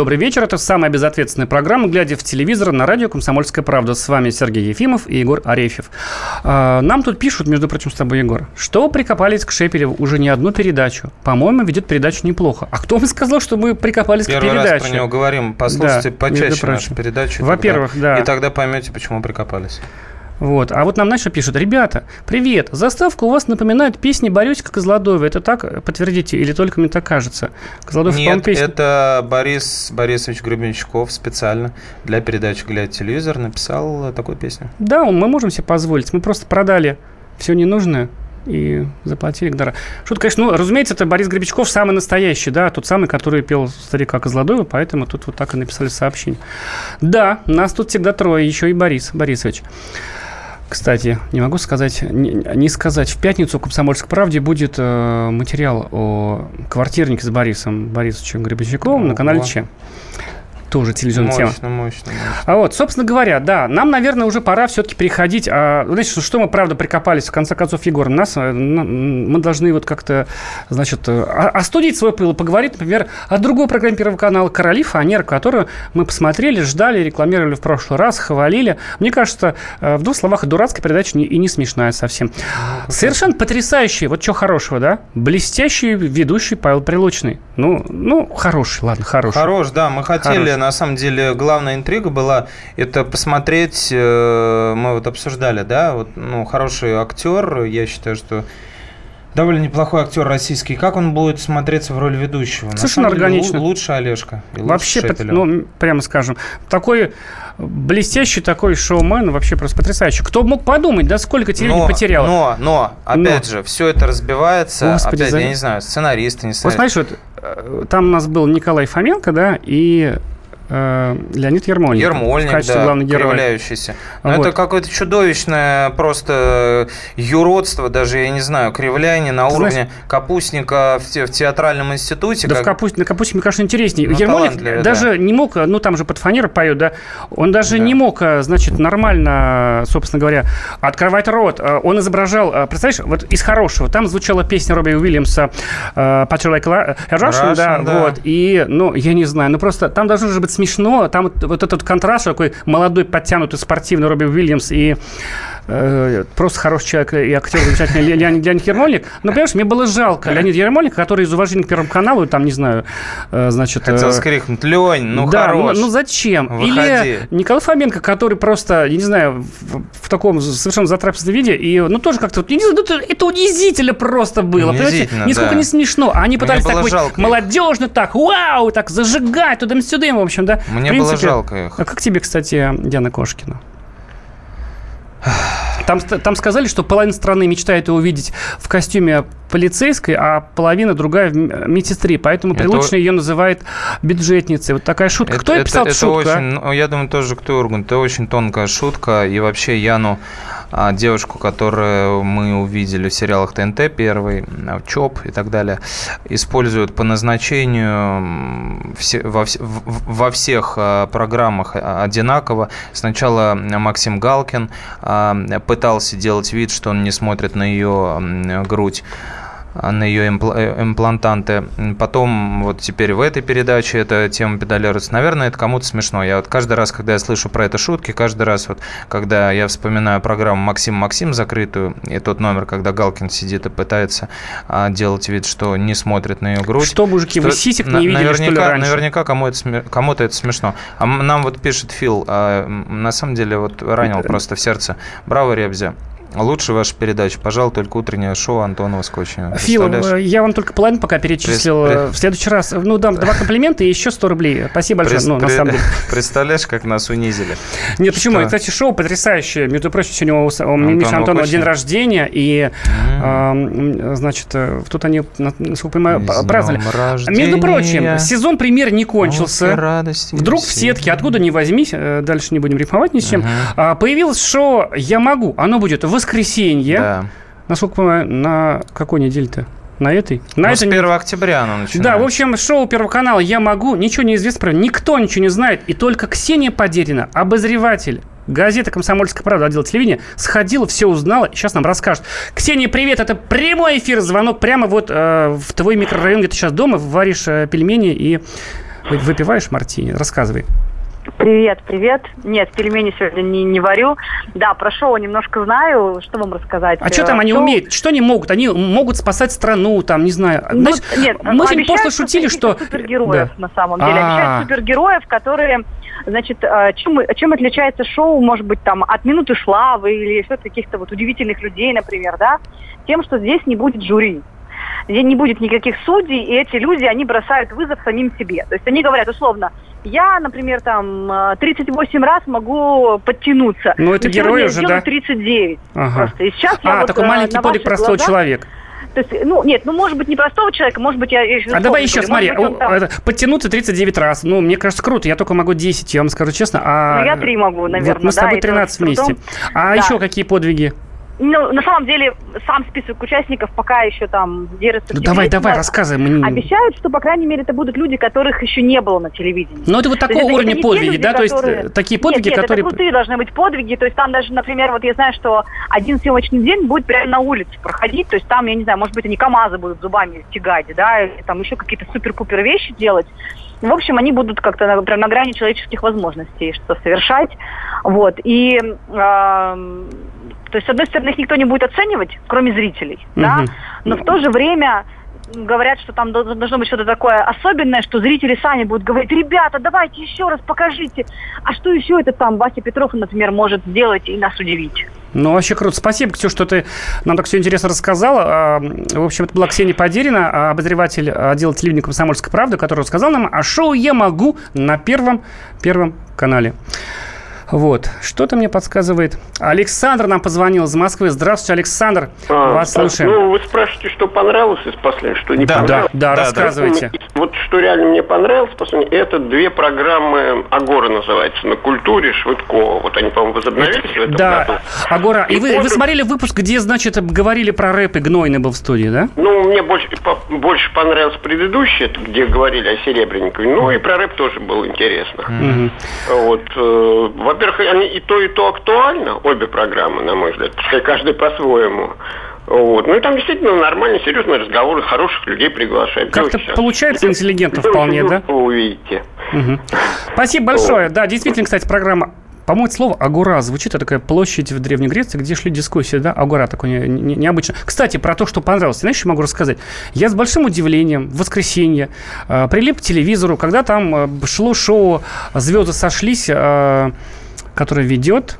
S1: Добрый вечер. Это самая безответственная программа «Глядя в телевизор» на радио «Комсомольская правда». С вами Сергей Ефимов и Егор Арефьев. А, Нам тут пишут, между прочим, с тобой, Егор, что прикопались к Шепелеву уже не одну передачу. По-моему, ведет передачу неплохо. А кто вам сказал, что мы прикопались
S2: Первый
S1: к передаче?
S2: раз про него говорим. Послушайте
S1: Да,
S2: почаще нашу передачу.
S1: Во-первых, да.
S2: И тогда поймете, почему прикопались.
S1: Вот. А вот нам Наша пишет, ребята, привет, заставка у вас напоминает песни Борисика Козлодоева. Это так, подтвердите, или только мне так кажется? Козлодоев,
S2: Нет,
S1: песня.
S2: это Борис Борисович Гребенщиков специально для передачи «Глядя телевизор» написал такую песню.
S1: Да, мы можем себе позволить. Мы просто продали все ненужное и заплатили дара. Шутка, конечно, ну, разумеется, это Борис Гребечков самый настоящий, да, тот самый, который пел старика Козлодоева, поэтому тут вот так и написали сообщение. Да, нас тут всегда трое, еще и Борис Борисович. Кстати, не могу сказать, не, не сказать. В пятницу в «Комсомольской правде» будет э, материал о квартирнике с Борисом Борисовичем Гребенщиковым на канале. Че. Тоже телевизионная тема.
S2: Мощно, мощно, мощно.
S1: А вот, собственно говоря, да, нам, наверное, уже пора все-таки переходить. А, знаете, что, что мы, правда, прикопались, в конце концов, Егор, нас, э, мы должны вот как-то, значит, э, о- остудить свой пыл, и поговорить, например, о другой программе Первого канала «Короли Фанер», которую мы посмотрели, ждали, рекламировали в прошлый раз, хвалили. Мне кажется, э, в двух словах, дурацкая передача не- и не смешная совсем. Совершенно потрясающий, вот что хорошего, да? Блестящий ведущий Павел Прилучный. Ну, ну, хороший, ладно, хороший.
S2: Хорош, да, мы хотели,
S1: Хорош.
S2: На самом деле, главная интрига была, это посмотреть, э, мы вот обсуждали, да, вот, ну, хороший актер, я считаю, что довольно неплохой актер российский, как он будет смотреться в роли ведущего?
S1: Совершенно
S2: деле,
S1: органично.
S2: лу- лучше Олежка. и лучше
S1: Вообще,
S2: Шепелева.
S1: ну, прямо скажем, такой блестящий такой шоумен, вообще просто потрясающий. Кто мог подумать, да, сколько телевидения
S2: но,
S1: потерял?
S2: но, но, опять же, все это разбивается,
S1: Господи,
S2: опять,
S1: за-
S2: я не знаю, сценаристы, не
S1: Вот
S2: сценаристы.
S1: смотришь, вот, э, там у нас был Николай Фоменко, да, и Леонид Ермольник.
S2: Ермольник,
S1: в качестве
S2: да,
S1: главного героя.
S2: кривляющийся. Но
S1: Вот.
S2: это какое-то чудовищное просто юродство, даже, я не знаю, кривляние на
S1: Ты
S2: уровне
S1: знаешь-
S2: капустника в, те- в театральном институте.
S1: Да
S2: как-
S1: в капусте, на капусте, мне кажется, интереснее.
S2: Ну, талантливый,
S1: даже не мог, ну там же под фанеру поет, да, он даже
S2: Да.
S1: не мог, э, значит, нормально, собственно говоря, открывать рот. Э, Он изображал, э, представляешь, вот из хорошего, там звучала песня Робби Уильямса э, «Patrick Like Russian», да,
S2: да.
S1: вот, и, ну, я не знаю, ну просто там должно же быть смешно, там вот, вот этот контраст, такой молодой, подтянутый, спортивный Робби Уильямс и э, просто хороший человек и актер замечательный Ле- Леонид, Леонид Ермольник. Но, понимаешь, мне было жалко Леонида Ермольника, который из уважения к Первому каналу, там, не знаю, э, значит...
S2: Хотел
S1: э,
S2: скрикнуть, Лень, ну
S1: да,
S2: хорош.
S1: Ну, ну зачем?
S2: Выходи.
S1: Или Николай Фоменко, который просто, я не знаю, в, в таком совершенно затрапезном виде, и, ну, тоже как-то, не знаю, ну, это, это унизительно просто было, понимаете? Нисколько
S2: да.
S1: не смешно. А они пытались
S2: было
S1: так быть
S2: жалко
S1: молодежно, так, вау, так зажигать туда-сюда, в общем, да.
S2: Мне
S1: В
S2: было
S1: принципе,
S2: жалко их.
S1: А как тебе, кстати, Диана Кошкина? Там, там сказали, что половина страны мечтает его увидеть в костюме полицейской, а половина другая в медсестре. Поэтому это... ее называют бюджетницей. Вот такая шутка.
S2: Это,
S1: кто это, писал
S2: это
S1: шутку?
S2: Очень, ну, я думаю, тоже кто Ургант. Это очень тонкая шутка. И вообще Яну а девушку, которую мы увидели в сериалах ТНТ первый, ЧОП и так далее, используют по назначению все, во, во всех а, программах одинаково. Сначала Максим Галкин а, пытался делать вид, что он не смотрит на ее грудь на ее э, имплантанты. Потом вот теперь в этой передаче эта тема педалируется. Наверное, это кому-то смешно. Я вот каждый раз, когда я слышу про это шутки, каждый раз вот, когда я вспоминаю программу «Максим Максим» закрытую, и тот номер, когда Галкин сидит и пытается а, делать вид, что не смотрит на ее грудь.
S1: Что, мужики, что, вы сисек не видели,
S2: наверняка,
S1: что ли, раньше?
S2: Наверняка кому это, кому-то это смешно. А нам вот пишет Фил, а, на самом деле вот ранил просто в сердце. Браво, Ребзя. Лучше ваша передача, пожалуй, только утреннее шоу Антонова Скотчева.
S1: Фил, э, я вам только половину пока перечислил. При, при... В следующий раз, ну, дам два комплимента и еще 100 рублей. Спасибо большое, при, ну, на самом деле. <laughs>
S2: Представляешь, как нас унизили?
S1: Нет, почему? Что? Кстати, шоу потрясающее. Между прочим, сегодня у, у Миши Антонова день рождения, и, mm. э, значит, э, тут они, насколько понимаю, праздновали. Рождения. Между прочим, сезон премьер не кончился. Вдруг в сетке, откуда не возьмись, э, дальше не будем рифмовать ни с чем, uh-huh. появилось шоу «Я могу». Оно будет в воскресенье. Да. Насколько понимаю, на какой неделе-то? На этой? На
S2: ну,
S1: этой
S2: с 1 октября оно начинается.
S1: Да, в общем, шоу Первого канала «Я могу». Ничего не известно про Никто ничего не знает. И только Ксения Подерина, обозреватель газета «Комсомольская правда», отдел телевидения, сходила, все узнала, сейчас нам расскажет. Ксения, привет, это прямой эфир, звонок прямо вот э, в твой микрорайон, где ты сейчас дома, варишь э, пельмени и выпиваешь мартини. Рассказывай.
S6: Привет, привет. Нет, пельмени сегодня не, не варю. Да, про шоу немножко знаю. Что вам рассказать?
S1: А что там они шоу... умеют? Что они могут? Они могут спасать страну, там, не знаю.
S6: Ну, Знаешь, нет,
S1: мы сегодня просто шутили, что...
S6: Супергероев, да. на самом деле. А-а-а. Обещают супергероев, которые... Значит, а, чем, чем отличается шоу, может быть, там, от «Минуты славы» или еще каких-то вот удивительных людей, например, да? Тем, что здесь не будет жюри где не будет никаких судей, и эти люди, они бросают вызов самим себе. То есть они говорят условно, я, например, там 38 раз могу подтянуться.
S1: Ну, это герой уже, да?
S6: 39 ага. просто.
S1: И сейчас а, я такой вот, э, маленький подвиг простого глазах, человека.
S6: То есть, ну, нет, ну, может быть, не простого человека, может быть, я... я
S1: а давай еще, смотри, быть, там... подтянуться 39 раз. Ну, мне кажется, круто. Я только могу 10, я вам скажу честно. А...
S6: Ну, я 3 могу, наверное, вот
S1: мы с тобой 13 вместе. А да. еще какие подвиги?
S6: Ну, на самом деле, сам список участников пока еще там держится.
S1: Ну, давай, давай, рассказывай. Мы...
S6: Обещают, что, по крайней мере, это будут люди, которых еще не было на телевидении.
S1: Ну, это вот такого это, уровня это подвиги, да? Которые... То есть, э, такие подвиги,
S6: нет, нет,
S1: которые...
S6: это крутые должны быть подвиги. То есть, там даже, например, вот я знаю, что один съемочный день будет прямо на улице проходить. То есть, там, я не знаю, может быть, они КАМАЗы будут зубами тягать, да, или там еще какие-то супер-пупер вещи делать. В общем, они будут как-то на, прям на грани человеческих возможностей что совершать. Вот. И э, то есть, с одной стороны, их никто не будет оценивать, кроме зрителей, угу. да, но в то же время говорят, что там должно быть что-то такое особенное, что зрители сами будут говорить, ребята, давайте еще раз покажите. А что еще это там Вася Петров, например, может сделать и нас удивить?
S1: Ну, вообще круто. Спасибо, Ксюша, что ты нам так все интересно рассказала. А, в общем, это была Ксения Подерина, а, обозреватель отдела телевидения «Комсомольской правды», который рассказал нам о шоу «Я могу» на первом, первом канале. Вот. Что-то мне подсказывает. Александр нам позвонил из Москвы. Здравствуйте, Александр. А, Вас так, слушаем.
S7: Ну, вы спрашиваете, что понравилось из последнего, что не
S1: да,
S7: понравилось?
S1: Да, да, да рассказывайте.
S7: Да. Вот что реально мне понравилось, последнее, это две программы «Агора» называется, на культуре Швыдкова. Вот они, по-моему, возобновились это, в этом
S1: да.
S7: году.
S1: «Агора». И, и вы, вы смотрели выпуск, где, значит, говорили про рэп, и Гнойный был в студии, да?
S7: Ну, мне больше, больше понравился предыдущий, это где говорили о Серебренникове. Ну, и про рэп тоже было интересно. Mm-hmm. Вот. Э, во-первых, они и то, и то актуально, обе программы, на мой взгляд, каждый по-своему. Вот. Ну и там действительно нормальные, серьезные разговоры, хороших людей приглашают.
S1: Как-то получается интеллигентно вполне, да?
S7: Вы увидите.
S1: Угу. Спасибо большое. Да, действительно, кстати, программа по-моему, слово «агора» звучит, это такая площадь в Древней Греции, где шли дискуссии, да, «агора» такое не, не, необычно. Кстати, про то, что понравилось, знаешь, что могу рассказать? Я с большим удивлением в воскресенье э, прилип к телевизору, когда там э, шло шоу «Звезды сошлись», э, который ведет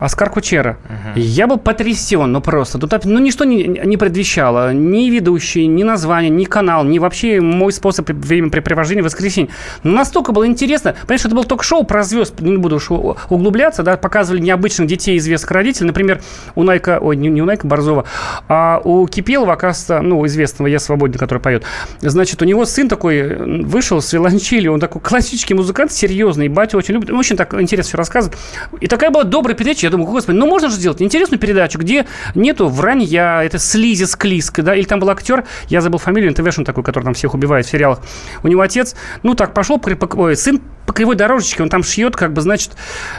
S1: Оскар Кучера. Угу. Я был потрясен, ну просто. Тут ну, ничто не, не предвещало. Ни ведущий, ни название, ни канал, ни вообще мой способ времяпрепровождения в воскресенье. Но настолько было интересно. Понимаешь, это было ток-шоу про звезд, не буду уж углубляться, да, показывали необычных детей известных родителей. Например, у Найка, ой, не, не у Найка Борзова, а у Кипелова, оказывается, ну, известного «Я свободен», который поет. Значит, у него сын такой вышел с виолончели, он такой классический музыкант, серьезный, батя очень любит, очень так интересно все рассказывает. И такая была добрая передача, я думаю, господи, ну можно же сделать интересную передачу, где нету вранья, это слизи, склизка, да, или там был актер, я забыл фамилию, НТВшн такой, который там всех убивает в сериалах. У него отец, ну так, пошел, ой, сын по кривой дорожечке, он там шьет, как бы, значит,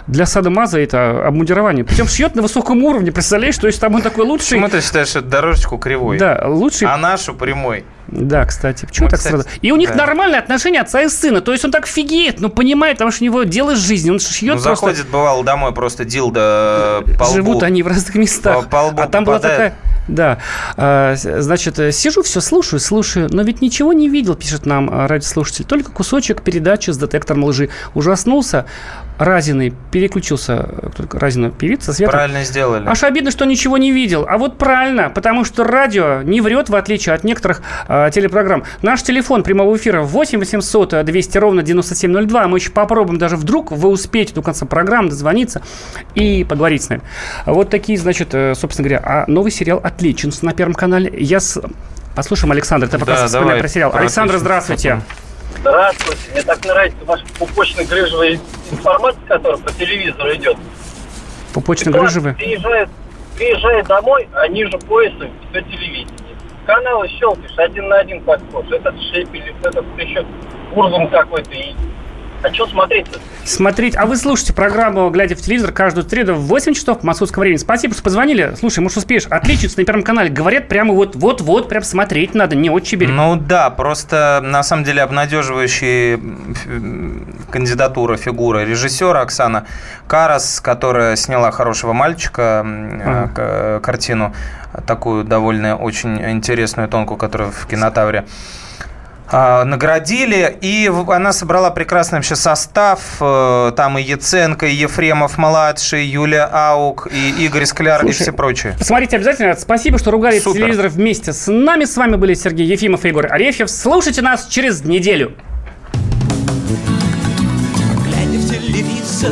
S1: для сада Маза это обмундирование. Причем шьет на высоком уровне, представляешь, то есть там он такой лучший.
S2: Почему ты считаешь эту дорожечку кривой?
S1: Да, лучший.
S2: А нашу прямой.
S1: Да, кстати. Почему Мы, так кстати, сразу? И у них да. нормальные отношения отца и сына. То есть он так фигеет, ну, понимает, потому что у него дело с жизнью. Он шьет ну,
S2: просто... заходит, бывало, домой просто дилда по лбу.
S1: Живут они в разных местах.
S2: По, по лбу
S1: а там попадает. была такая да. А, значит, сижу, все слушаю, слушаю, но ведь ничего не видел, пишет нам а, радиослушатель. Только кусочек передачи с детектором лжи. Ужаснулся, Разиный переключился, Разина певица, Света.
S2: Правильно сделали.
S1: Аж обидно, что ничего не видел. А вот правильно, потому что радио не врет, в отличие от некоторых э, телепрограмм. Наш телефон прямого эфира 8 800 200 ровно 9702. Мы еще попробуем даже вдруг вы успеете до конца программы дозвониться и поговорить с нами. Вот такие, значит, э, собственно говоря, а новый сериал «Отличен» на Первом канале. Я с... Послушаем Александр, ты пока да, вспоминай про сериал. Александр, здравствуйте.
S8: Здравствуйте. Мне так нравится ваш пупочно-грыжевая информация, которая по телевизору идет.
S1: Пупочно-грыжевая?
S8: Приезжает, приезжает домой, а ниже пояса все телевидение. Каналы щелкаешь, один на один похож. Этот Шепелев, этот еще Урган какой-то. И а что смотреть-то?
S1: Смотреть. А вы слушаете программу «Глядя в телевизор» каждую среду в 8 часов московского времени. Спасибо, что позвонили. Слушай, может, успеешь отличиться на Первом канале. Говорят, прямо вот-вот-вот, прям смотреть надо, не от чебери.
S2: Ну да, просто на самом деле обнадеживающая кандидатура, фигура режиссера Оксана Карас, которая сняла «Хорошего мальчика», ага. картину такую довольно очень интересную, тонкую, которая в кинотавре. А, наградили, и она собрала прекрасный вообще состав. Э, там и Яценко, и Ефремов-младший, Юлия Аук, и Игорь Скляр, Слушай, и все прочие.
S1: Посмотрите обязательно. Спасибо, что ругали Супер. телевизор вместе с нами. С вами были Сергей Ефимов и Егор Арефьев. Слушайте нас через неделю.
S4: Глядя в телевизор,